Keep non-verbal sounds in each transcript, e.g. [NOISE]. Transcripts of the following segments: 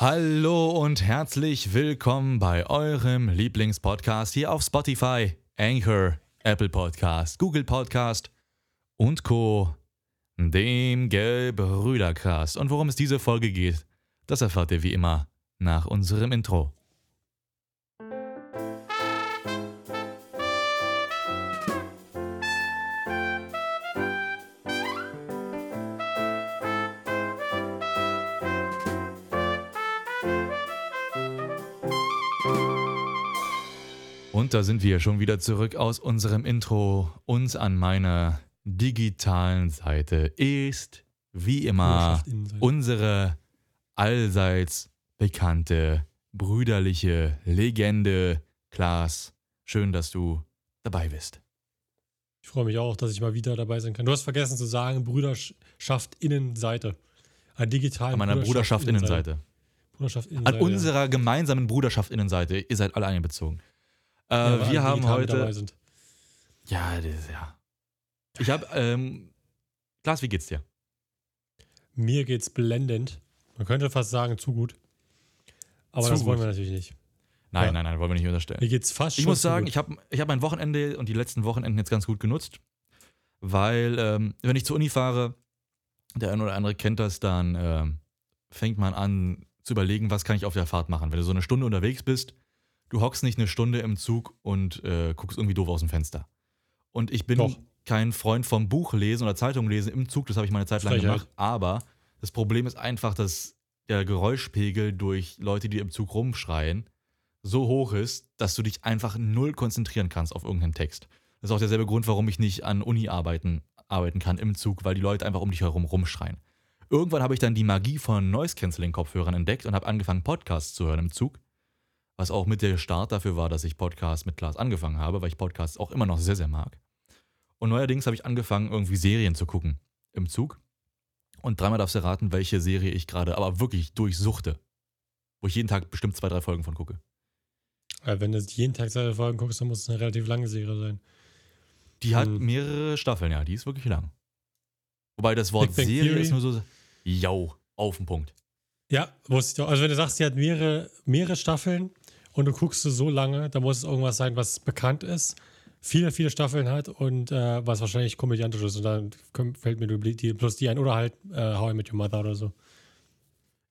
Hallo und herzlich willkommen bei eurem Lieblingspodcast hier auf Spotify, Anchor, Apple Podcast, Google Podcast und Co. Dem Gebrüdercast. Und worum es diese Folge geht, das erfahrt ihr wie immer nach unserem Intro. Und da sind wir schon wieder zurück aus unserem Intro. Uns an meiner digitalen Seite ist wie immer unsere allseits bekannte brüderliche Legende Klaas. Schön, dass du dabei bist. Ich freue mich auch, dass ich mal wieder dabei sein kann. Du hast vergessen zu sagen, Brüderschaft Innenseite. An digitalen An meiner Bruderschaft Innenseite. Bruderschaft An Innenseite. unserer gemeinsamen Bruderschaft Innenseite. Ihr seid alle einbezogen. Äh, ja, wir haben heute. Ja, das, ist ja. Ich habe. Ähm, Klaas, wie geht's dir? Mir geht's blendend. Man könnte fast sagen, zu gut. Aber Zu das wollen gut. wir natürlich nicht. Nein, Ja. nein, nein, wollen wir nicht unterstellen. Mir geht's fast Ich muss sagen, gut. ich habe ich hab mein Wochenende und die letzten Wochenenden jetzt ganz gut genutzt, weil ähm, wenn ich zur Uni fahre, der eine oder andere kennt das, dann ähm, fängt man an zu überlegen, was kann ich auf der Fahrt machen. Wenn du so eine Stunde unterwegs bist, du hockst nicht eine Stunde im Zug und äh, guckst irgendwie doof aus dem Fenster. Und ich bin Doch. Kein Freund vom Buch lesen oder Zeitung lesen im Zug, das habe ich mal eine Zeit lang Frechheit. gemacht, aber das Problem ist einfach, dass der Geräuschpegel durch Leute, die im Zug rumschreien, so hoch ist, dass du dich einfach null konzentrieren kannst auf irgendeinen Text. Das ist auch derselbe Grund, warum ich nicht an Uni arbeiten, arbeiten kann im Zug, weil die Leute einfach um dich herum rumschreien. Irgendwann habe ich dann die Magie von Noise-Canceling-Kopfhörern entdeckt und habe angefangen, Podcasts zu hören im Zug. Was auch mit der Start dafür war, dass ich Podcasts mit Klaas angefangen habe, weil ich Podcasts auch immer noch sehr, sehr mag. Und neuerdings habe ich angefangen, irgendwie Serien zu gucken im Zug. Und dreimal darfst du raten, welche Serie ich gerade aber wirklich durchsuchte. Wo ich jeden Tag bestimmt zwei, drei Folgen von gucke. Äh, Wenn du jeden Tag seine Folgen guckst, dann muss es eine relativ lange Serie sein. Die hat Hm. mehrere Staffeln, ja, die ist wirklich lang. Wobei das Wort Serie Theory? ist nur so, jau, auf den Punkt. Ja, wusste ich doch. Also wenn du sagst, sie hat mehrere, mehrere Staffeln und du guckst sie so lange, dann muss es irgendwas sein, was bekannt ist, viele, viele Staffeln hat und äh, was wahrscheinlich komödiantisch ist. Und dann fällt mir die, die, plus die ein oder halt äh, How I Met Your Mother oder so.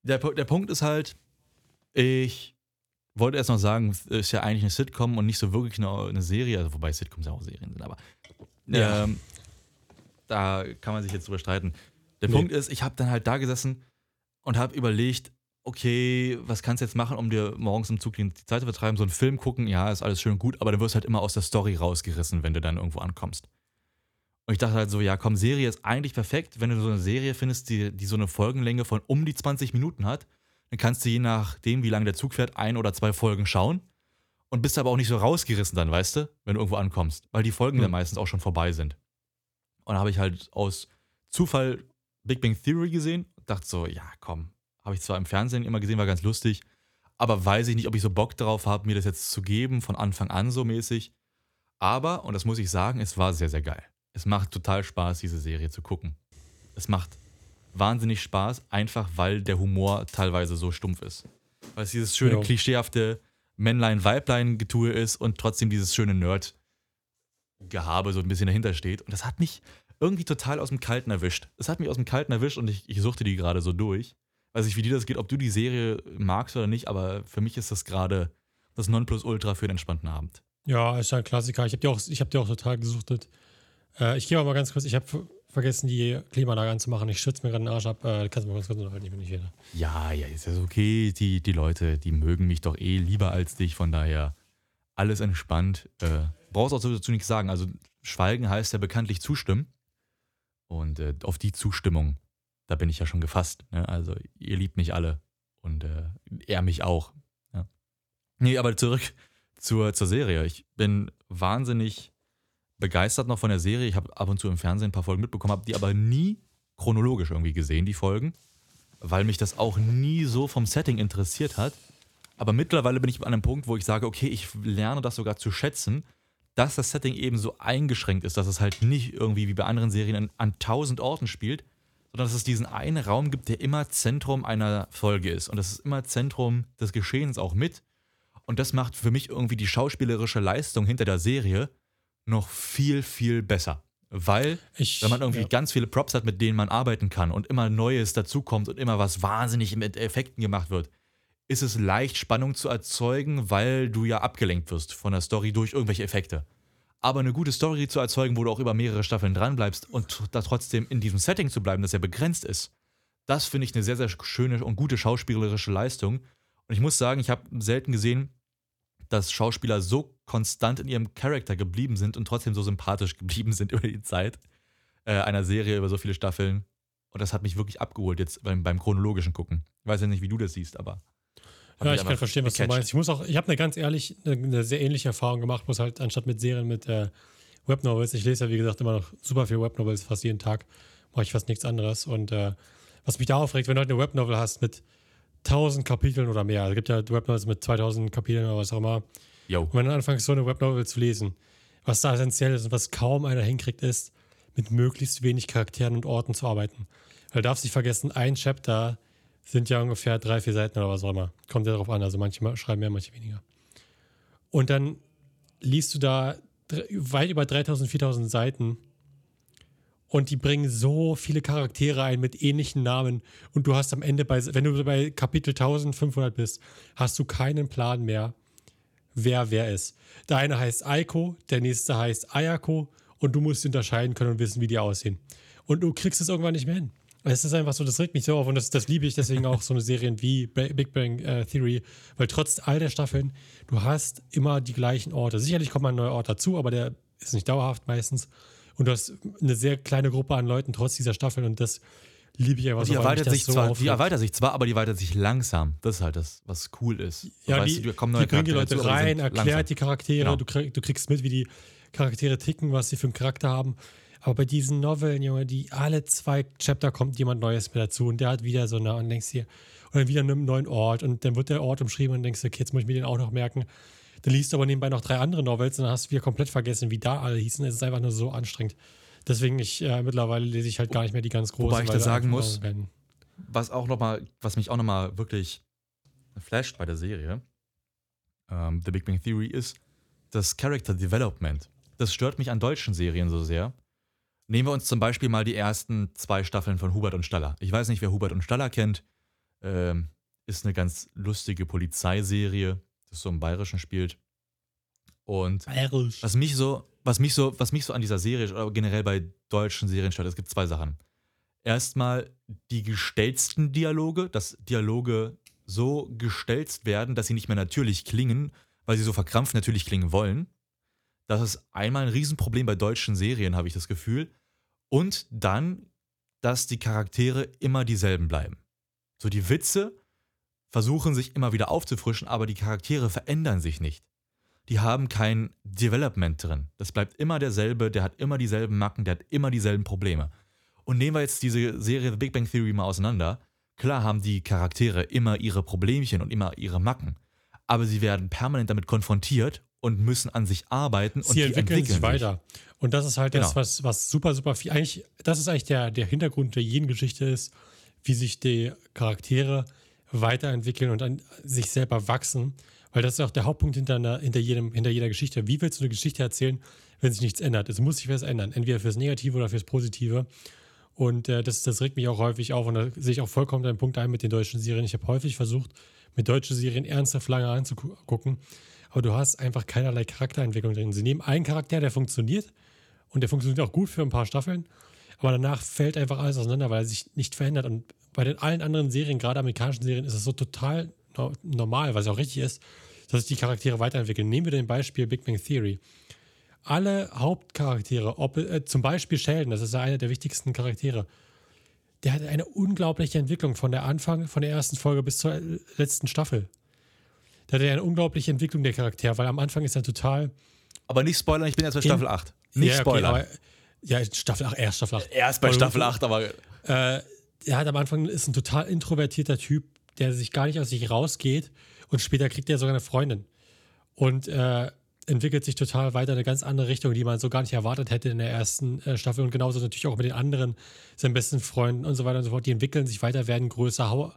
Der, der Punkt ist halt, ich wollte erst noch sagen, es ist ja eigentlich eine Sitcom und nicht so wirklich eine, eine Serie, also wobei Sitcoms ja auch Serien sind, aber Ja. ähm, da kann man sich jetzt drüber streiten. Der Nee. Punkt ist, ich habe dann halt da gesessen und habe überlegt, okay, was kannst du jetzt machen, um dir morgens im Zug die Zeit zu vertreiben? So einen Film gucken, ja, ist alles schön und gut, aber du wirst halt immer aus der Story rausgerissen, wenn du dann irgendwo ankommst. Und ich dachte halt so, ja, komm, Serie ist eigentlich perfekt, wenn du so eine Serie findest, die, die so eine Folgenlänge von um die 20 Minuten hat, dann kannst du je nachdem, wie lange der Zug fährt, ein oder zwei Folgen schauen und bist aber auch nicht so rausgerissen dann, weißt du, wenn du irgendwo ankommst, weil die Folgen Hm. dann meistens auch schon vorbei sind. Und da habe ich halt aus Zufall Big Bang Theory gesehen und dachte so, ja, komm, habe ich zwar im Fernsehen immer gesehen, war ganz lustig, aber weiß ich nicht, ob ich so Bock drauf habe, mir das jetzt zu geben, von Anfang an so mäßig. Aber, und das muss ich sagen, es war sehr, sehr geil. Es macht total Spaß, diese Serie zu gucken. Es macht wahnsinnig Spaß, einfach weil der Humor teilweise so stumpf ist. Weil es dieses schöne, Ja. klischeehafte Männlein-Weiblein-Getue ist und trotzdem dieses schöne Nerd-Gehabe so ein bisschen dahinter steht. Und das hat mich irgendwie total aus dem Kalten erwischt. Es hat mich aus dem Kalten erwischt und ich, ich suchte die gerade so durch. Weiß nicht, wie dir das geht, ob du die Serie magst oder nicht, aber für mich ist das gerade das Nonplusultra für einen entspannten Abend. Ja, ist ja ein Klassiker. Ich habe die, auch- ich hab die auch total gesuchtet. Äh, ich gehe aber mal ganz kurz, ich habe vergessen, die Klimaanlage anzumachen. Ich schütze mir gerade den Arsch ab. Äh, kannst du mal ganz kurz unterhalten, ich bin nicht wieder. Ja, ja, ist ja okay. Die, die Leute, die mögen mich doch eh lieber als dich, von daher alles entspannt. Äh, brauchst auch dazu nichts sagen. Also, Schweigen heißt ja bekanntlich zustimmen. Und äh, auf die Zustimmung, da bin ich ja schon gefasst. Ne? Also, ihr liebt mich alle. Und äh, er mich auch. Ja. Nee, aber zurück zur, zur Serie. Ich bin wahnsinnig begeistert noch von der Serie. Ich habe ab und zu im Fernsehen ein paar Folgen mitbekommen, habe die aber nie chronologisch irgendwie gesehen, die Folgen, weil mich das auch nie so vom Setting interessiert hat. Aber mittlerweile bin ich an einem Punkt, wo ich sage, okay, ich lerne das sogar zu schätzen, dass das Setting eben so eingeschränkt ist, dass es halt nicht irgendwie wie bei anderen Serien an, an tausend Orten spielt, sondern dass es diesen einen Raum gibt, der immer Zentrum einer Folge ist. Und das ist immer Zentrum des Geschehens auch mit. Und das macht für mich irgendwie die schauspielerische Leistung hinter der Serie noch viel, viel besser. Weil, Ich- wenn man irgendwie ja. ganz viele Props hat, mit denen man arbeiten kann und immer Neues dazukommt und immer was wahnsinnig mit Effekten gemacht wird, ist es leicht, Spannung zu erzeugen, weil du ja abgelenkt wirst von der Story durch irgendwelche Effekte. Aber eine gute Story zu erzeugen, wo du auch über mehrere Staffeln dranbleibst und da trotzdem in diesem Setting zu bleiben, das ja begrenzt ist, das finde ich eine sehr, sehr schöne und gute schauspielerische Leistung. Und ich muss sagen, ich habe selten gesehen, dass Schauspieler so konstant in ihrem Charakter geblieben sind und trotzdem so sympathisch [LAUGHS] geblieben sind über die Zeit äh, einer Serie über so viele Staffeln. Und das hat mich wirklich abgeholt jetzt beim, beim chronologischen Gucken. Ich weiß ja nicht, wie du das siehst, aber. Ja, ich kann verstehen, was du gecatcht. meinst. Ich muss auch, ich habe eine ganz ehrlich, eine, eine sehr ähnliche Erfahrung gemacht, bloß halt anstatt mit Serien mit äh, Webnovels. Ich lese ja, wie gesagt, immer noch super viel Webnovels, fast jeden Tag. Mache ich fast nichts anderes. Und äh, was mich da aufregt, wenn du halt eine Webnovel hast mit 1000 Kapiteln oder mehr, es gibt ja Webnovels mit 2000 Kapiteln oder was auch immer. Yo. Und wenn du anfängst, so eine Webnovel zu lesen, was da essentiell ist und was kaum einer hinkriegt, ist, mit möglichst wenig Charakteren und Orten zu arbeiten. Weil du darfst nicht vergessen, ein Chapter sind ja ungefähr drei, vier Seiten oder was auch immer. Kommt ja darauf an. Also manche ma- schreiben mehr, manche weniger. Und dann liest du da weit über 3000, 4000 Seiten und die bringen so viele Charaktere ein mit ähnlichen Namen und du hast am Ende bei, wenn du bei Kapitel 1500 bist, hast du keinen Plan mehr, wer wer ist. Der eine heißt Aiko, der nächste heißt Ayako und du musst unterscheiden können und wissen, wie die aussehen. Und du kriegst es irgendwann nicht mehr hin. Es ist einfach so, das regt mich so auf und das, das liebe ich deswegen auch so eine Serien wie Big Bang äh, Theory, weil trotz all der Staffeln, du hast immer die gleichen Orte. Sicherlich kommt mal ein neuer Ort dazu, aber der ist nicht dauerhaft meistens. Und du hast eine sehr kleine Gruppe an Leuten trotz dieser Staffeln und das liebe ich einfach Die so. erweitert, das sich so zwar, die erweitert sich zwar, aber die erweitert sich langsam. Das ist halt das, was cool ist. So, Ja, weißt die, du, kommen die neue bringen die Leute die rein, erklärt langsam. die Charaktere, Genau. du, krieg, du kriegst mit, wie die Charaktere ticken, was sie für einen Charakter haben. Aber bei diesen Noveln, Junge, die alle zwei Chapter kommt jemand Neues mit dazu und der hat wieder so eine und denkst dir, und dann wieder einen neuen Ort und dann wird der Ort umschrieben und denkst du, okay, jetzt muss ich mir den auch noch merken. Dann liest du aber nebenbei noch drei andere Novels und dann hast du wieder komplett vergessen, wie da alle hießen. Es ist einfach nur so anstrengend. Deswegen, ich äh, mittlerweile lese ich halt gar nicht mehr die ganz großen. Wobei ich weil da sagen muss, was auch noch mal, was mich auch nochmal wirklich flasht bei der Serie, ähm, The Big Bang Theory, ist das Character Development. Das stört mich an deutschen Serien so sehr. Nehmen wir uns zum Beispiel mal die ersten zwei Staffeln von Hubert und Staller. Ich weiß nicht, wer Hubert und Staller kennt. Ähm, ist eine ganz lustige Polizeiserie, das so im Bayerischen spielt. Und was mich so, was mich so, was mich so an dieser Serie oder generell bei deutschen Serien stört, es gibt zwei Sachen. Erstmal die gestellten Dialoge, dass Dialoge so gestelzt werden, dass sie nicht mehr natürlich klingen, weil sie so verkrampft natürlich klingen wollen. Das ist einmal ein Riesenproblem bei deutschen Serien, habe ich das Gefühl. Und dann, dass die Charaktere immer dieselben bleiben. So die Witze versuchen sich immer wieder aufzufrischen, aber die Charaktere verändern sich nicht die haben kein Development drin. Das bleibt immer derselbe, der hat immer dieselben Macken, der hat immer dieselben Probleme. Und nehmen wir jetzt diese Serie The Big Bang Theory mal auseinander. Klar haben die Charaktere immer ihre Problemchen und immer ihre Macken, aber sie werden permanent damit konfrontiert und müssen an sich arbeiten und sie die entwickeln, sich weiter. Und das ist halt das, Genau. was, was super, super viel. Eigentlich, das ist eigentlich der, der Hintergrund der jeden Geschichte ist, wie sich die Charaktere weiterentwickeln und an sich selber wachsen. Weil das ist auch der Hauptpunkt hinter, einer, hinter, jedem, hinter jeder Geschichte. Wie willst du eine Geschichte erzählen, wenn sich nichts ändert? Es muss sich was ändern. Entweder fürs Negative oder fürs Positive. Und äh, das, das regt mich auch häufig auf. Und da sehe ich auch vollkommen deinen Punkt ein mit den deutschen Serien. Ich habe häufig versucht, mit deutschen Serien ernsthaft lange anzugucken. Aber du hast einfach keinerlei Charakterentwicklung drin. Sie nehmen einen Charakter, der funktioniert. Und der funktioniert auch gut für ein paar Staffeln. Aber danach fällt einfach alles auseinander, weil er sich nicht verändert. Und bei den allen anderen Serien, gerade amerikanischen Serien, ist es so total no normal, was auch richtig ist, dass sich die Charaktere weiterentwickeln. Nehmen wir den Beispiel Big Bang Theory. Alle Hauptcharaktere, ob, äh, zum Beispiel Sheldon, das ist ja einer der wichtigsten Charaktere, der hat eine unglaubliche Entwicklung von der Anfang, von der ersten Folge bis zur äh, letzten Staffel. Der hat ja eine unglaubliche Entwicklung der Charaktere, weil am Anfang ist er total. Aber nicht spoilern, ich bin erst bei In- Staffel 8. Nicht ja, okay, spoilern. aber, ja, Staffel 8, erst Staffel 8. Erst bei Aber du- Staffel 8, aber äh, er hat am Anfang ist ein total introvertierter Typ, der sich gar nicht aus sich rausgeht und später kriegt er sogar eine Freundin. Und äh, entwickelt sich total weiter in eine ganz andere Richtung, die man so gar nicht erwartet hätte in der ersten äh, Staffel. Und genauso natürlich auch mit den anderen, seinen besten Freunden und so weiter und so fort. Die entwickeln sich weiter, werden größer. How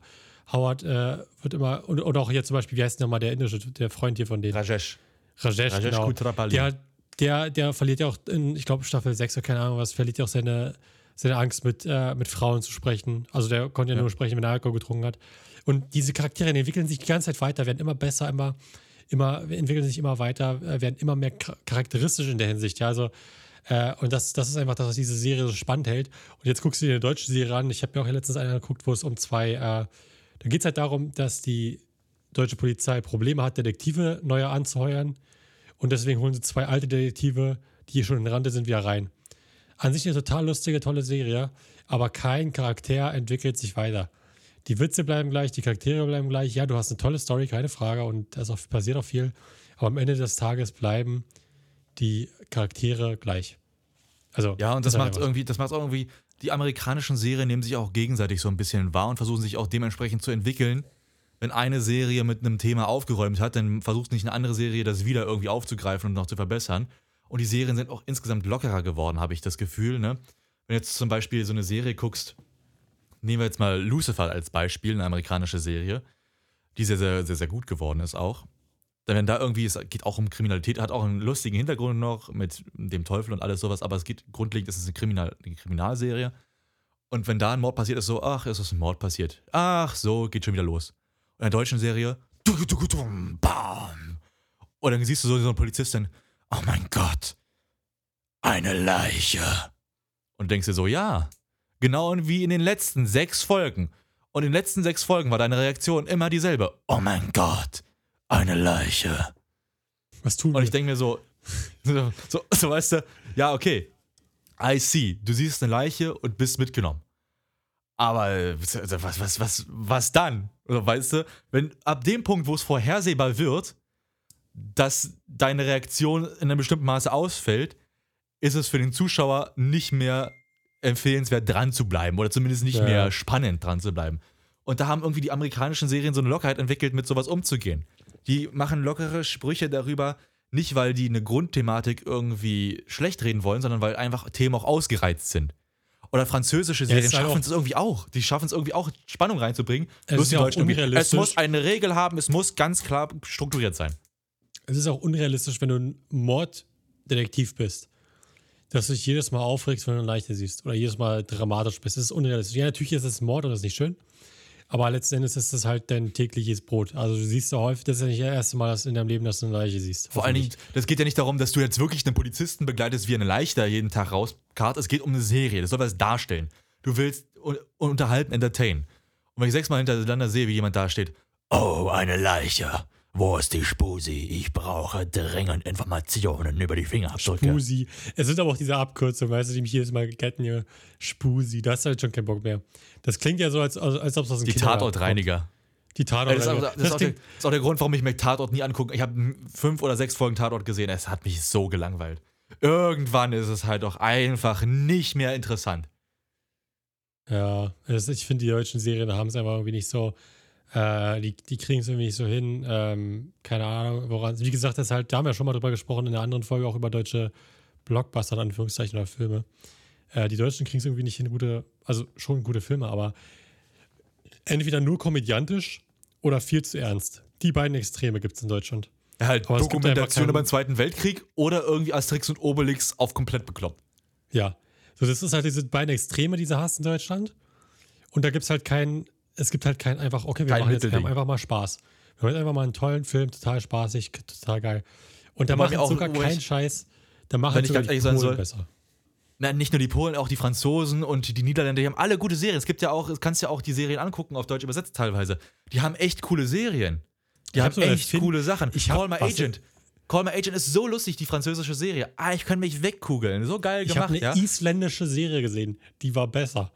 Howard äh, wird immer, und, und auch hier zum Beispiel, wie heißt denn nochmal der indische, der Freund hier von denen? Rajesh. Rajesh, Rajesh genau. Kutrapali. Der, der, der verliert ja auch in, ich glaube, Staffel 6 oder keine Ahnung was, verliert ja auch seine, seine Angst, mit, äh, mit Frauen zu sprechen. Also der konnte ja, Ja. nur sprechen, wenn er Alkohol getrunken hat. Und diese Charaktere die entwickeln sich die ganze Zeit weiter, werden immer besser, immer, immer, entwickeln sich immer weiter, äh, werden immer mehr cha- charakteristisch in der Hinsicht. Ja, also, äh, und das, das ist einfach das, was diese Serie so spannend hält. Und jetzt guckst du dir eine deutsche Serie an. Ich habe mir auch letztens eine geguckt, wo es um zwei, äh, da geht es halt darum, dass die deutsche Polizei Probleme hat, Detektive neu anzuheuern. Und deswegen holen sie zwei alte Detektive, die schon in Rande sind, wieder rein. An sich eine total lustige, tolle Serie, aber kein Charakter entwickelt sich weiter. Die Witze bleiben gleich, die Charaktere bleiben gleich. Ja, du hast eine tolle Story, keine Frage, und auch, passiert auch viel. Aber am Ende des Tages bleiben die Charaktere gleich. Also, Ja, und das halt macht irgendwie, das macht auch irgendwie, die amerikanischen Serien nehmen sich auch gegenseitig so ein bisschen wahr und versuchen sich auch dementsprechend zu entwickeln. Wenn eine Serie mit einem Thema aufgeräumt hat, dann versucht nicht eine andere Serie, das wieder irgendwie aufzugreifen und noch zu verbessern. Und die Serien sind auch insgesamt lockerer geworden, habe ich das Gefühl. Ne? Wenn jetzt zum Beispiel so eine Serie guckst, nehmen wir jetzt mal Lucifer als Beispiel, eine amerikanische Serie, die sehr, sehr, sehr, sehr gut geworden ist auch. Wenn da irgendwie, es geht auch um Kriminalität, hat auch einen lustigen Hintergrund noch mit dem Teufel und alles sowas, aber es geht grundlegend, es ist eine, Kriminal, eine Kriminalserie. Und wenn da ein Mord passiert, ist so, ach, es ist ein Mord passiert. Ach, so, geht schon wieder los. Und in der deutschen Serie, bam. Und dann siehst du so, so eine Polizistin, oh mein Gott, eine Leiche. Und denkst dir so, ja, genau wie in den letzten sechs Folgen. Und in den letzten sechs Folgen war deine Reaktion immer dieselbe. Oh mein Gott, eine Leiche. Was tun Und wir? ich denke mir so, so, [LAUGHS] so, so, weißt du, ja, okay, I see, du siehst eine Leiche und bist mitgenommen. Aber äh, was, was, was, was dann? Oder weißt du, wenn ab dem Punkt, wo es vorhersehbar wird, dass deine Reaktion in einem bestimmten Maße ausfällt, ist es für den Zuschauer nicht mehr empfehlenswert, dran zu bleiben oder zumindest nicht Ja. mehr spannend dran zu bleiben. Und da haben irgendwie die amerikanischen Serien so eine Lockerheit entwickelt, mit sowas umzugehen. Die machen lockere Sprüche darüber, nicht weil die eine Grundthematik irgendwie schlecht reden wollen, sondern weil einfach Themen auch ausgereizt sind. Oder französische Serien ist halt schaffen es irgendwie auch. Die schaffen es irgendwie auch, Spannung reinzubringen. Es Bloß ist ja auch irgendwie, Es unrealistisch. muss eine Regel haben, es muss ganz klar strukturiert sein. es ist auch unrealistisch, wenn du ein Morddetektiv bist, dass du dich jedes Mal aufregst, wenn du eine Leiche siehst oder jedes Mal dramatisch bist. Das ist unrealistisch. Ja, natürlich ist es Mord und das ist nicht schön, aber letzten Endes ist das halt dein tägliches Brot. Also du siehst ja häufig, das ist ja nicht das erste Mal dass in deinem Leben, dass du eine Leiche siehst. Vor allen Dingen, das geht ja nicht darum, dass du jetzt wirklich einen Polizisten begleitest, wie eine Leiche da jeden Tag rauskarrt. Es geht um eine Serie. Das soll was darstellen. Du willst un unterhalten, entertain. Und wenn ich sechsmal hintereinander sehe, wie jemand da steht, oh, eine Leiche. Wo ist die Spusi? Ich brauche dringend Informationen über die Fingerabdrücke. Spusi. Es sind aber auch diese Abkürzungen, weißt du, die mich jedes Mal getten hier. Spusi, da hast du halt schon keinen Bock mehr. Das klingt ja so, als, als, als ob es aus dem Die Tatortreiniger. kommt. Die Das ist, auch, Tatortreiniger. das, ist auch der, klingt- das ist auch der Grund, warum ich mir Tatort nie angucke. Ich habe fünf oder sechs Folgen Tatort gesehen. Es hat mich so gelangweilt. Irgendwann ist es halt auch einfach nicht mehr interessant. Ja, ich finde, die deutschen Serien haben es einfach irgendwie nicht so. Äh, die die kriegen es irgendwie nicht so hin. Ähm, keine Ahnung, woran. Wie gesagt, das ist halt, da haben wir ja schon mal drüber gesprochen in der anderen Folge auch über deutsche Blockbuster, in Anführungszeichen, oder Filme. Äh, die Deutschen kriegen es irgendwie nicht hin, gute, also schon gute Filme, aber entweder nur komödiantisch oder viel zu ernst. Die beiden Extreme gibt es in Deutschland. Halt Aber Dokumentation über den Zweiten Weltkrieg oder irgendwie Asterix und Obelix auf komplett bekloppt. Ja. So, das ist halt diese beiden Extreme, die sie hast in Deutschland. Und da gibt es halt keinen, es gibt halt keinen einfach, okay, wir Kein machen jetzt, haben einfach mal Spaß. Wir haben einfach mal einen tollen Film, total spaßig, total geil. Und da machen sogar wo keinen Scheiß, da machen sogar die Polen soll, besser. Na, nicht nur die Polen, auch die Franzosen und die Niederländer, die haben alle gute Serien. Es gibt ja auch, du kannst ja auch die Serien angucken, auf Deutsch übersetzt teilweise. Die haben echt coole Serien. Die Ich haben echt Film- coole Sachen. ich Call My Agent. Call My Agent ist so lustig, die französische Serie. Ah, ich kann mich wegkugeln. So geil Ich habe gemacht, eine ja. isländische Serie gesehen, die war besser.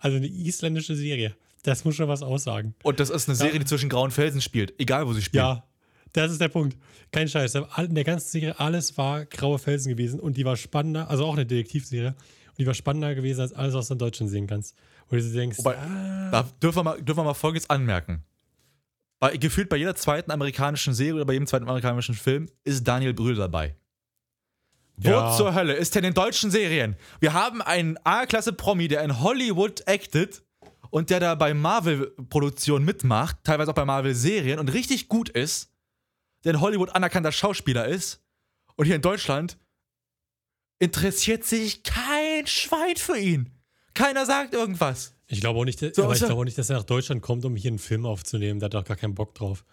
Also eine isländische Serie. Das muss schon was aussagen. Und das ist eine Serie, die zwischen grauen Felsen spielt. Egal, wo sie spielt. Ja, das ist der Punkt. Kein Scheiß. In der ganzen Serie alles war graue Felsen gewesen und die war spannender, also auch eine Detektivserie. die war spannender gewesen als alles, was du in Deutschland sehen kannst. Wo du denkst, Wobei, ah, Da dürfen wir mal, dürfen wir mal Folgendes anmerken. Bei, gefühlt bei jeder zweiten amerikanischen Serie oder bei jedem zweiten amerikanischen Film ist Daniel Brühl dabei. Wo Ja. zur Hölle ist denn in deutschen Serien? Wir haben einen A-Klasse-Promi, der in Hollywood actet und der da bei Marvel-Produktionen mitmacht, teilweise auch bei Marvel-Serien und richtig gut ist, der in Hollywood anerkannter Schauspieler ist und hier in Deutschland interessiert sich kein Schwein für ihn. Keiner sagt irgendwas. Ich glaube auch nicht, So, aber ich so. glaube auch nicht, dass er nach Deutschland kommt, um hier einen Film aufzunehmen. Der hat doch gar keinen Bock drauf.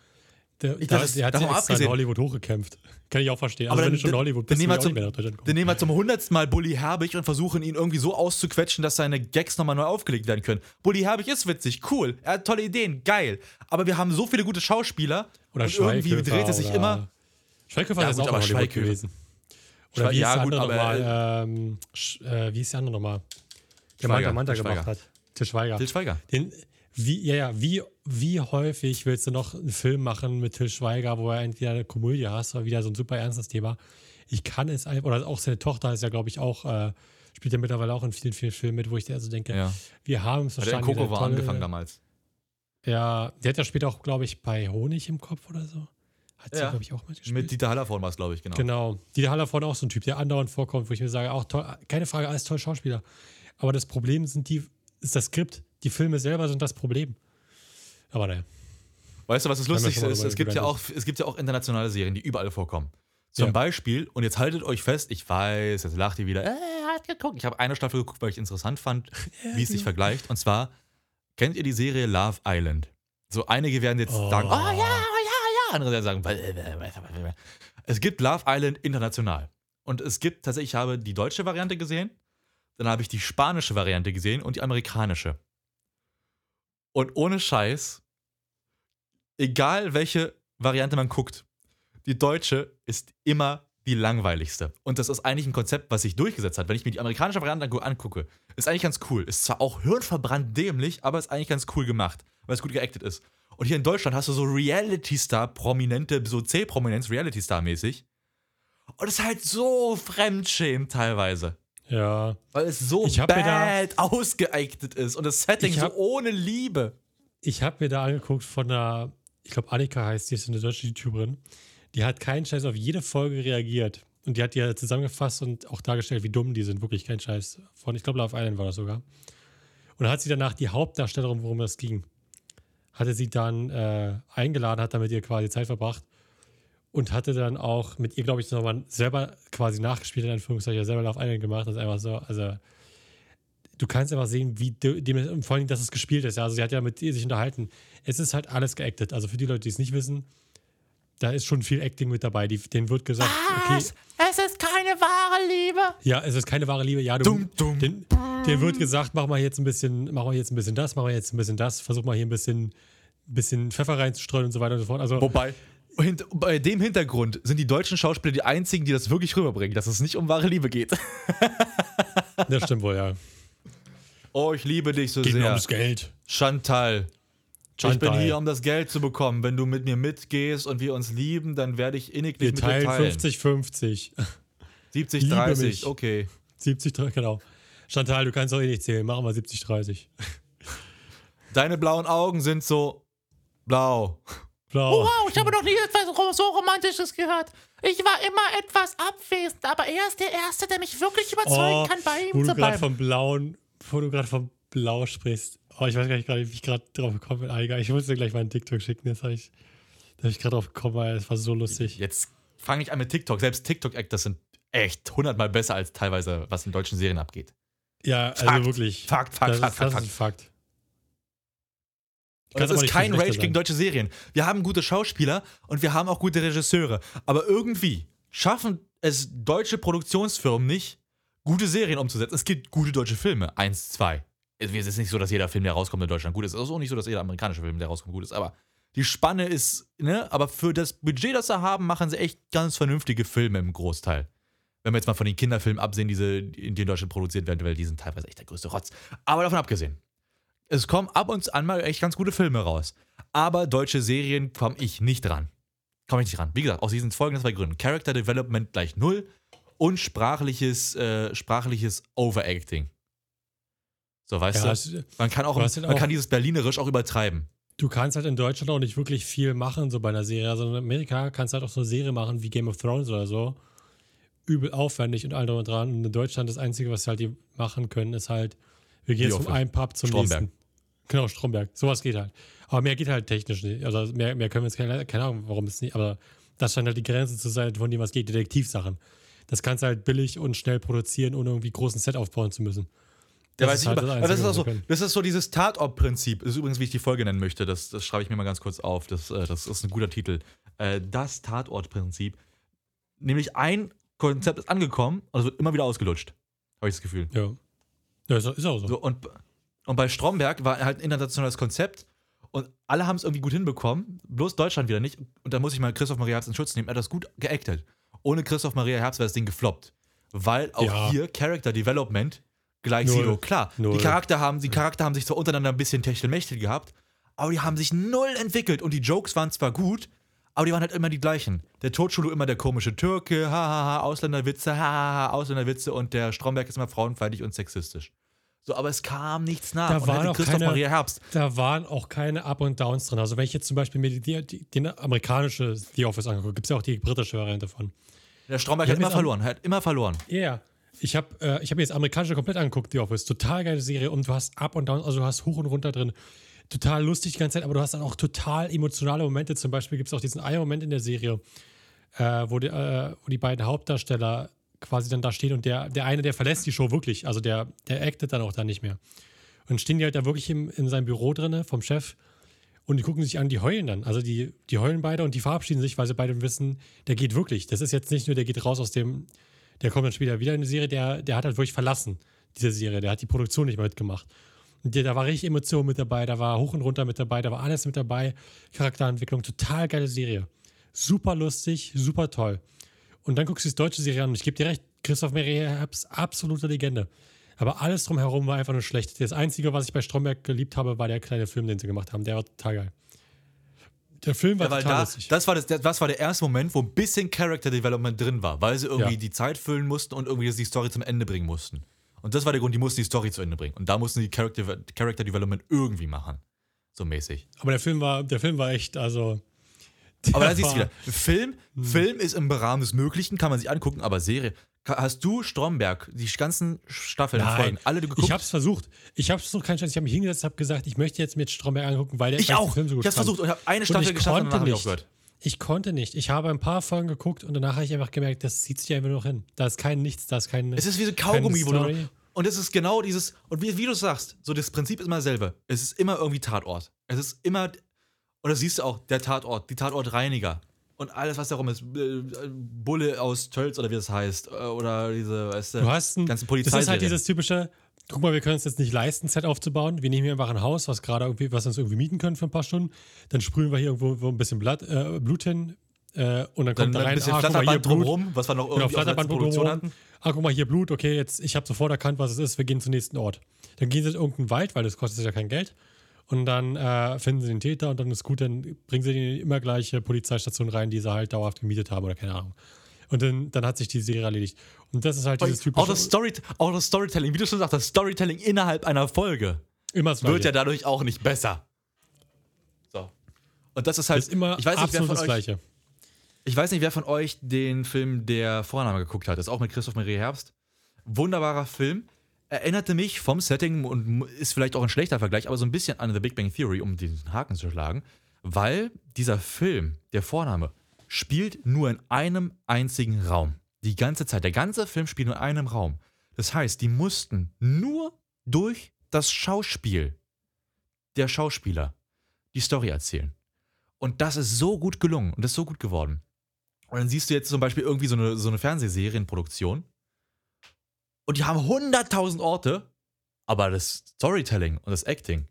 Der, Ich- der, das- der hat sich extra in Hollywood hochgekämpft. [LAUGHS] Kann ich auch verstehen. Also Aber wenn dann- du schon in dann- Hollywood dann bist, nehmen will wir zum-. Dann nehmen wir [LAUGHS] zum hundertsten Mal Bully Herbig und versuchen ihn irgendwie so auszuquetschen, dass seine Gags nochmal neu aufgelegt werden können. Bully Herbig ist witzig, cool, er hat tolle Ideen, geil. Aber wir haben so viele gute Schauspieler Oder und irgendwie dreht es sich immer. Schweighöfer Ja, ist gut, auch in Hollywood gewesen. Oder wie ja, der gut, andere aber, nochmal? Ähm, äh, wie hieß der andere nochmal? Der Schweiger, Manta gemacht hat. Til Schweiger. Til Schweiger. Den, wie, ja, ja, wie, wie häufig willst du noch einen Film machen mit Til Schweiger, wo er entweder eine Komödie hast oder wieder so ein super ernstes Thema? Ich kann es einfach, oder auch seine Tochter ist ja, glaube ich, auch, äh, spielt ja mittlerweile auch in vielen, vielen Filmen mit, wo ich dir also denke, Ja. wir haben es er in verstanden. Coco war angefangen damals. Ja, der hat ja später auch, glaube ich, bei Honig im Kopf oder so. Hat sie, Ja. glaube ich, auch mitgespielt. Mit Dieter Hallervorden war es, glaube ich, genau. Genau. Dieter Hallervorden auch so ein Typ, der andauernd vorkommt, wo ich mir sage, auch toll, keine Frage, alles toll Schauspieler. Aber das Problem sind die, ist das Skript. Die Filme selber sind das Problem. Aber naja. Weißt du, was das Lustigste ist? Es gibt, ja auch, es gibt ja auch internationale Serien, die überall vorkommen. Zum Ja. Beispiel, und jetzt haltet euch fest, ich weiß, jetzt lacht ihr wieder, äh, hat geguckt. Ich habe eine Staffel geguckt, weil ich interessant fand, wie es sich vergleicht. Und zwar, kennt ihr die Serie Love Island? So einige werden jetzt Oh. sagen, oh ja, oh ja, ja. Andere werden sagen, "Bäh, bäh, bäh, bäh, bäh." es gibt Love Island international. Und es gibt tatsächlich, ich habe die deutsche Variante gesehen, dann habe ich die spanische Variante gesehen und die amerikanische. Und ohne Scheiß, egal welche Variante man guckt, die deutsche ist immer die langweiligste. Und das ist eigentlich ein Konzept, was sich durchgesetzt hat. Wenn ich mir die amerikanische Variante angu- angucke, ist eigentlich ganz cool. Ist zwar auch hirnverbrannt dämlich, aber ist eigentlich ganz cool gemacht, weil es gut geactet ist. Und hier in Deutschland hast du so Reality-Star, prominente, so C-Prominenz, Reality-Star-mäßig. Und es ist halt so fremdschämend teilweise. Ja. Weil es so hab bad ausgeactet ist und das Setting Ich so hab- ohne Liebe. Ich habe mir da angeguckt von einer, ich glaube, Annika heißt die, ist eine deutsche YouTuberin. Die hat keinen Scheiß auf jede Folge reagiert. Und die hat die ja zusammengefasst und auch dargestellt, wie dumm die sind. Wirklich kein Scheiß. Von, ich glaube, Love Island war das sogar. Und hat sie danach die Hauptdarstellerin, worum es ging, hatte sie dann äh, eingeladen, hat dann mit ihr quasi Zeit verbracht und hatte dann auch mit ihr, glaube ich, nochmal selber quasi nachgespielt, in Anführungszeichen, selber Love Island gemacht. Das ist einfach so, also du kannst einfach sehen, wie de- dem, und vor allem, dass es gespielt ist. Ja, also sie hat ja mit ihr sich unterhalten. Es ist halt alles geactet. Also für die Leute, die es nicht wissen, da ist schon viel Acting mit dabei. Die, denen wird gesagt, okay, Es ist keine wahre Liebe. ja, es ist keine wahre Liebe. Ja, du, Dumm, dumm. Den, denen wird gesagt, mach mal jetzt ein bisschen, mach mal jetzt ein bisschen das, mach mal jetzt ein bisschen das, versuch mal hier ein bisschen, bisschen Pfeffer reinzustreuen und so weiter und so fort. Also Wobei, hint, bei dem Hintergrund sind die deutschen Schauspieler die einzigen, die das wirklich rüberbringen, dass es nicht um wahre Liebe geht. das stimmt wohl, ja. Oh, ich liebe dich so Geht sehr. ums Geld. Chantal. Ich bin Chantal. hier, um das Geld zu bekommen. Wenn du mit mir mitgehst und wir uns lieben, dann werde ich inniglich Wir mit dir teilen teilen. 50-50. 70, [LAUGHS] Liebe 30, mich. okay. 70, genau. Chantal, du kannst doch eh nicht zählen. Machen wir 70-30. [LAUGHS] Deine blauen Augen sind so blau. Blau. Wow, ich habe noch nie etwas so Romantisches gehört. Ich war immer etwas abwesend, aber er ist der Erste, der mich wirklich überzeugen Oh, kann, bei wo ihm du zu gerade bleiben. vom Blauen, wo du gerade vom Blau sprichst. Oh, ich weiß gar nicht, gerade, wie ich gerade drauf gekommen bin. Ah, egal, ich muss dir gleich mal einen TikTok schicken. Das habe ich, hab ich gerade drauf gekommen, weil es war so lustig. Jetzt fange ich an mit TikTok. Selbst TikTok-Actors sind echt hundertmal besser als teilweise, was in deutschen Serien abgeht. Ja, also Fakt. wirklich. Fakt, Fakt, das Fakt, ist, Fakt, das ist ein Fakt. Das ist kein Rage gegen sein. deutsche Serien. Wir haben gute Schauspieler und wir haben auch gute Regisseure. Aber irgendwie schaffen es deutsche Produktionsfirmen nicht, gute Serien umzusetzen. Es gibt gute deutsche Filme. Eins, zwei. Es ist nicht so, dass jeder Film, der rauskommt in Deutschland gut ist. Es ist auch nicht so, dass jeder amerikanische Film, der rauskommt, gut ist. Aber die Spanne ist, ne? Aber für das Budget, das sie haben, machen sie echt ganz vernünftige Filme im Großteil. Wenn wir jetzt mal von den Kinderfilmen absehen, diese, die in Deutschland produziert werden, weil die sind teilweise echt der größte Rotz. Aber davon abgesehen es kommen ab und an mal echt ganz gute Filme raus. Aber deutsche Serien komme ich nicht dran. Komme ich nicht ran. Wie gesagt, aus diesen folgenden zwei Gründen. Character Development gleich null und sprachliches, äh, sprachliches Overacting. So, weißt Ja, du? Man kann auch, man auch- kann dieses Berlinerisch auch übertreiben. Du kannst halt in Deutschland auch nicht wirklich viel machen, so bei einer Serie. Also in Amerika kannst du halt auch so eine Serie machen wie Game of Thrones oder so. Übel aufwendig und all drum und dran. Und in Deutschland das Einzige, was halt die machen können, ist halt, wir gehen jetzt von einem Pub zum Stromberg. nächsten. Genau, Stromberg. Sowas geht halt. Aber mehr geht halt technisch nicht. Also mehr, mehr können wir jetzt keine, keine Ahnung, warum es nicht, aber das scheint halt die Grenze zu sein, von dem was geht. Detektivsachen. Das kannst du halt billig und schnell produzieren, ohne irgendwie großen Set aufbauen zu müssen. Das ist halt das das, ist so, das ist so dieses Tatort-Prinzip. Das ist übrigens, wie ich die Folge nennen möchte. Das, das schreibe ich mir mal ganz kurz auf. Das, äh, das ist ein guter Titel. Äh, Das Tatort-Prinzip. Nämlich ein Konzept ist angekommen und es wird immer wieder ausgelutscht. Habe ich das Gefühl. Ja. Ja, ist, ist auch so. So, und, und bei Stromberg war halt ein internationales Konzept und alle haben es irgendwie gut hinbekommen, bloß Deutschland wieder nicht. Und da muss ich mal Christoph Maria in Schutz nehmen. Er hat das gut geactet. Ohne Christoph Maria Herbst wäre das Ding gefloppt. Weil auch Ja. hier Character Development gleich Null. Zero. Klar, Null. die Charakter, haben, die Charakter haben sich zwar untereinander ein bisschen Techtelmechtel gehabt, aber die haben sich null entwickelt und die Jokes waren zwar gut, aber die waren halt immer die gleichen. Der Totschulu immer der komische Türke, hahaha, Ausländerwitze, hahaha, Ausländerwitze und der Stromberg ist immer frauenfeindlich und sexistisch. So, aber es kam nichts nach. Da waren auch Christoph keine- Maria Herbst. Da waren auch keine Up und Downs drin. Also wenn ich jetzt zum Beispiel mir die, die, die, die amerikanische The Office angucke, gibt es ja auch die britische Variante von. Der Stromberg hat immer verloren, hat immer verloren. Ja, yeah. ich habe äh, ich hab mir jetzt amerikanische komplett angeguckt, The Office. Total geile Serie und du hast Up und Downs, also du hast hoch und runter drin. Total lustig die ganze Zeit, aber du hast dann auch total emotionale Momente. Zum Beispiel gibt es auch diesen einen Moment in der Serie, äh, wo, die, äh, wo die beiden Hauptdarsteller quasi dann da stehen und der, der eine, der verlässt die Show wirklich. Also der, der actet dann auch da nicht mehr. Und stehen die halt da wirklich im, in seinem Büro drin vom Chef und die gucken sich an, die heulen dann. Also die, die heulen beide und die verabschieden sich, weil sie beide wissen, der geht wirklich. Das ist jetzt nicht nur, der geht raus aus dem, der kommt dann später wieder in die Serie, der, der hat halt wirklich verlassen, diese Serie. Der hat die Produktion nicht mehr mitgemacht. Der, da war richtig Emotion mit dabei, da war hoch und runter mit dabei, da war alles mit dabei. Charakterentwicklung, total geile Serie. Super lustig, super toll. Und dann guckst du die deutsche Serie an und ich gebe dir recht, Christoph Herbst, absolute Legende. Aber alles drumherum war einfach nur schlecht. Das Einzige, was ich bei Stromberg geliebt habe, war der kleine Film, den sie gemacht haben. Der war total geil. Der Film war Ja, weil total da, lustig. das, war das, das war der erste Moment, wo ein bisschen Character Development drin war, weil sie irgendwie Ja. die Zeit füllen mussten und irgendwie die Story zum Ende bringen mussten. Und das war der Grund, die mussten die Story zu Ende bringen. Und da mussten die Character, Character Development irgendwie machen. So mäßig. Aber der Film war, der Film war echt, also. Aber da siehst du wieder, Film, Film ist im Rahmen des Möglichen, kann man sich angucken, aber Serie. Hast du Stromberg, die ganzen Staffeln, Nein, Folgen, alle du geguckt? Ich hab's versucht. Ich hab's versucht, keinen Scheiß. Ich habe mich hingesetzt, habe gesagt, ich möchte jetzt mit Stromberg angucken, weil der ich auch. Film so gut ich hab's fand. versucht und habe eine Und Staffel ich geschafft und konnte ich nicht. aufgehört. Ich konnte nicht. Ich habe ein paar Folgen geguckt und danach habe ich einfach gemerkt, das zieht sich einfach nur noch hin. Da ist kein Nichts, da ist kein. Es ist wie so Kaugummi, wo du. Und es ist genau dieses, und wie, wie du sagst, so das Prinzip ist immer dasselbe. Es ist immer irgendwie Tatort. Es ist immer, und das siehst du auch, der Tatort, die Tatortreiniger. Und alles, was darum ist, äh, Bulle aus Tölz oder wie das heißt. äh, Oder diese, weißt Du hast ein, ganzen das ist halt dieses typische, guck mal, wir können uns jetzt nicht leisten, ein Set aufzubauen. Wir nehmen hier einfach ein Haus, was gerade irgendwie, was wir uns irgendwie mieten können für ein paar Stunden. Dann sprühen wir hier irgendwo wo ein bisschen Blatt, äh, Blut hin. Äh, und dann Dann kommt da ein rein, bisschen ah, Flatterband drumherum, was wir noch Genau, irgendwie Flatterband letzten Produktion hatten. Ah, guck mal, hier Blut, okay, jetzt, ich habe sofort erkannt, was es ist, wir gehen zum nächsten Ort. Dann gehen sie in irgendeinen Wald, weil das kostet ja kein Geld. Und dann äh, finden sie den Täter und dann ist gut, dann bringen sie die immer gleiche Polizeistation rein, die sie halt dauerhaft gemietet haben oder keine Ahnung. Und dann, dann hat sich die Serie erledigt. Und das ist halt dieses typische. Auch das, Story, auch das Storytelling, wie du schon sagst, das Storytelling innerhalb einer Folge immer wird ja dadurch auch nicht besser. So. Und das ist halt, das ist immer ich weiß nicht, wer von das euch, Gleiche. Ich weiß nicht, wer von euch den Film Der Vorname geguckt hat. Das ist auch mit Christoph Maria Herbst. Wunderbarer Film. Erinnerte mich vom Setting und ist vielleicht auch ein schlechter Vergleich, aber so ein bisschen an The Big Bang Theory, um den Haken zu schlagen. Weil dieser Film, der Vorname, spielt nur in einem einzigen Raum. Die ganze Zeit. Der ganze Film spielt nur in einem Raum. Das heißt, die mussten nur durch das Schauspiel der Schauspieler die Story erzählen. Und das ist so gut gelungen und das ist so gut geworden. Und dann siehst du jetzt zum Beispiel irgendwie so eine, so eine Fernsehserienproduktion und die haben 100.000 Orte, aber das Storytelling und das Acting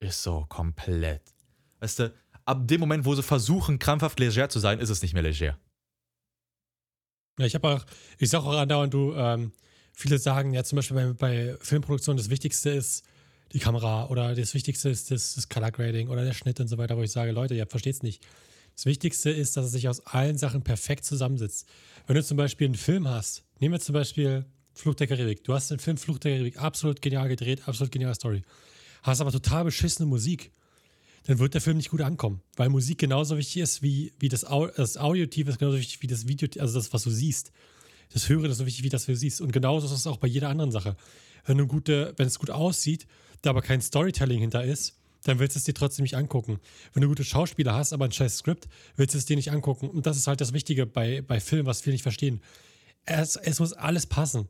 ist so komplett. Weißt du, ab dem Moment, wo sie versuchen, krampfhaft leger zu sein, ist es nicht mehr leger. Ja, ich habe auch, ich sag auch andauernd, du, ähm, viele sagen ja zum Beispiel bei, bei Filmproduktion, das Wichtigste ist die Kamera oder das Wichtigste ist das, das Color Grading oder der Schnitt und so weiter, wo ich sage, Leute, ihr versteht es nicht. Das Wichtigste ist, dass es sich aus allen Sachen perfekt zusammensetzt. Wenn du zum Beispiel einen Film hast, nehmen wir zum Beispiel Fluch der Karibik. Du hast den Film Fluch der Karibik absolut genial gedreht, absolut geniale Story. Hast aber total beschissene Musik. Dann wird der Film nicht gut ankommen, weil Musik genauso wichtig ist wie, wie das, Au das Audiotiv ist genauso wichtig wie das Video, also das, was du siehst. Das Hören ist so wichtig wie das, was du siehst. Und genauso ist es auch bei jeder anderen Sache. Wenn, du gute, wenn es gut aussieht, da aber kein Storytelling hinter ist, dann willst du es dir trotzdem nicht angucken. Wenn du gute Schauspieler hast, aber ein scheiß Skript, willst du es dir nicht angucken. Und das ist halt das Wichtige bei, bei Filmen, was viele nicht verstehen. Es, es muss alles passen.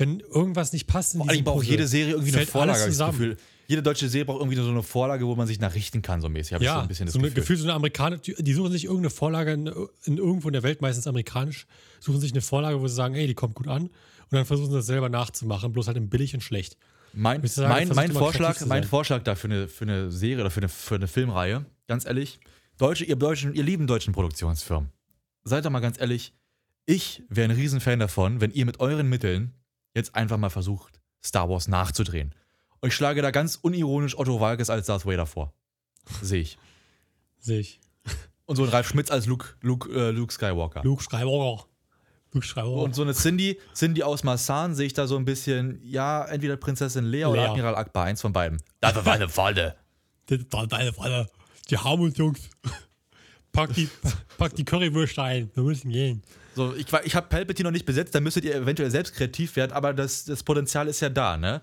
Wenn irgendwas nicht passt, in Vor allem braucht Puzzle, jede Serie irgendwie eine Vorlage, alles zusammen. Jede deutsche Serie braucht irgendwie so eine Vorlage, wo man sich nachrichten kann, so mäßig. Habe ich so Ja, ein bisschen das so eine Gefühl. Gefühl, so eine amerikanische, die suchen sich irgendeine Vorlage in, in irgendwo in der Welt, meistens amerikanisch, suchen sich eine Vorlage, wo sie sagen, ey, die kommt gut an. Und dann versuchen sie das selber nachzumachen, bloß halt in billig und schlecht. Mein, sagen, mein, mein, Vorschlag, mein. Vorschlag da für eine, für eine Serie oder für eine, für eine Filmreihe, ganz ehrlich, Deutsche, ihr, deutschen, ihr lieben deutschen Produktionsfirmen, seid doch mal ganz ehrlich, ich wäre ein Riesenfan davon, wenn ihr mit euren Mitteln jetzt einfach mal versucht, Star Wars nachzudrehen. Und ich schlage da ganz unironisch Otto Walkes als Darth Vader vor. Sehe ich. Sehe ich. Und so ein Ralf Schmitz als Luke, Luke, äh, Luke Skywalker. Luke Skywalker. Luke Skywalker. Und so eine Cindy, Cindy aus Marsan sehe ich da so ein bisschen, ja, entweder Prinzessin Lea, oder Lea. Admiral Akbar, eins von beiden. Das war eine Falle. Das war deine Falle. Die haben uns, Jungs. Pack die, pack die Currywürste ein. Wir müssen gehen. So, ich, ich habe Palpatine noch nicht besetzt, da müsstet ihr eventuell selbst kreativ werden, aber das, das Potenzial ist ja da, ne?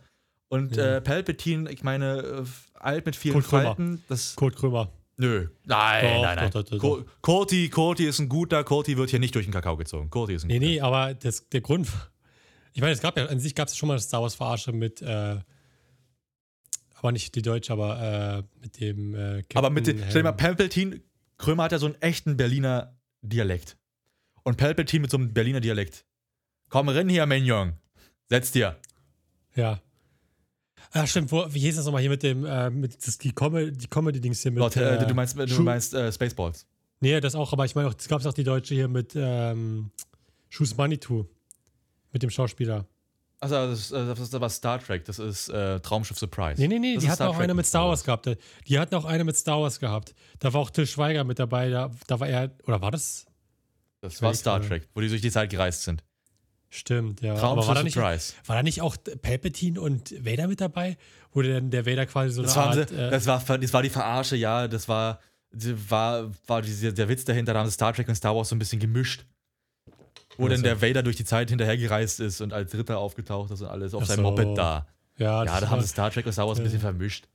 Und äh, Palpatine, ich meine, äh, alt mit vielen Kurt. Falten, das. Kurt Krömer. Nö. Nein, Doch, nein, nein. doch, doch, doch, Corti, Corti ist ein guter, Corti wird hier nicht durch den Kakao gezogen. Corti ist ein Nee, guter. nee, aber das, der Grund. [LAUGHS] Ich meine, es gab ja, an sich gab es schon mal eine Star Wars Verarsche mit, äh, aber nicht die Deutsche, aber äh, mit dem äh, Aber mit dem, stell dir mal. Palpatine, Krömer hat ja so einen echten Berliner Dialekt. Und Palpatine mit so einem Berliner Dialekt. Komm rein hier, Mignon. Setz dir. Ja. Ah, stimmt, wo, wie hieß das nochmal hier mit dem, äh, mit das, die, Com die Comedy-Dings hier mit. Lord, äh, du meinst, du Schu- meinst äh, Spaceballs. Nee, das auch, aber ich meine auch, es gab auch die Deutsche hier mit ähm, Shoes Manitou. Mit dem Schauspieler. Achso, das, äh, das ist aber Star Trek, das ist äh, Traumschiff Surprise. Nee, nee, nee, Das die hatten Star auch Trek eine mit Star Wars Star gehabt. Die hatten auch eine mit Star Wars gehabt. Da war auch Till Schweiger mit dabei. Da, da war er, oder war das? Das war Star. Trek, wo die durch die Zeit gereist sind. Stimmt, ja. Aber Traumschiff war da, nicht, war da nicht auch Palpatine und Vader mit dabei? Wo dann der Vader quasi so Das, eine Art. sie, äh, das, war, das war die Verarsche, ja. Das war, war, war diese, der Witz dahinter, da haben sie Star Trek und Star Wars so ein bisschen gemischt. Wo Ach dann so. der Vader durch die Zeit hinterhergereist ist und als Ritter aufgetaucht ist und alles auf Ach seinem so. Moped da. ja, Ja, da haben sie Star Trek und Star Wars ein bisschen vermischt.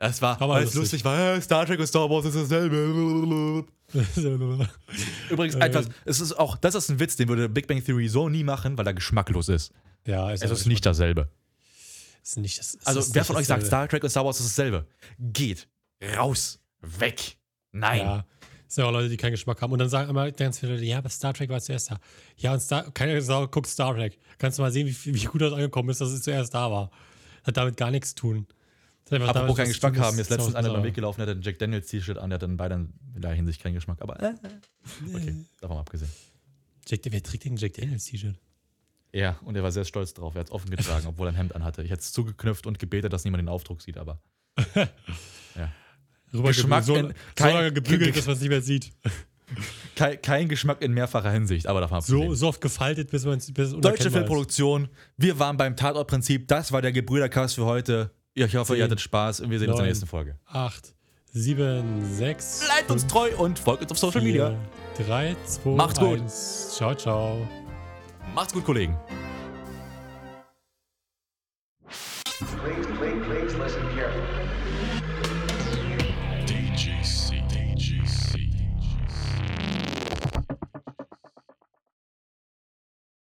Das war, Aber weil es lustig. lustig war, Star Trek und Star Wars ist dasselbe. [LAUGHS] Übrigens, Äh. etwas, es ist auch, das ist ein Witz, den würde Big Bang Theory so nie machen, weil er geschmacklos ist. ja, ist, Es ist nicht dasselbe. Ist nicht das, ist Also, wer von euch sagt. Star Trek und Star Wars ist dasselbe? Geht. Raus. Weg. Nein. Ja. Es sind ja auch Leute, die keinen Geschmack haben. Und dann sagen immer ganz viele Leute, ja, aber Star Trek war zuerst da. Ja, und Star, keiner Sau guckt Star Trek. Kannst du mal sehen, wie, wie gut das angekommen ist, dass es zuerst da war. Hat damit gar nichts zu tun. Einfach Apropos keinen Geschmack haben, mir ist letztens einer beim da Weg gelaufen, der hat ein Jack Daniels T-Shirt an, der hat in beider in der Hinsicht keinen Geschmack. Aber äh, okay, davon abgesehen. Jack, wer trägt denn ein Jack Daniels T-Shirt? Ja, und er war sehr stolz drauf. Er hat es offen getragen, obwohl er ein Hemd anhatte. Ich hätte es zugeknüpft und gebetet, dass niemand den Aufdruck sieht, aber. [LAUGHS] Rüber Geschmack so, in- so kein- lange gebügelt, dass man es nicht mehr sieht. [LAUGHS] Kein, kein Geschmack in mehrfacher Hinsicht, aber davon So, abgesehen. so oft gefaltet, bis man es Deutsche. Filmproduktion. Wir waren beim Tatortprinzip. Das war der Gebrüdercast für heute. Ich hoffe, ihr Zehn, hattet Spaß und wir sehen uns in der nächsten Folge. 8, 7, 6, Bleibt uns treu und folgt uns auf Social Media. 3, 2, Macht's gut. 1. Ciao, ciao. Macht's gut, Kollegen.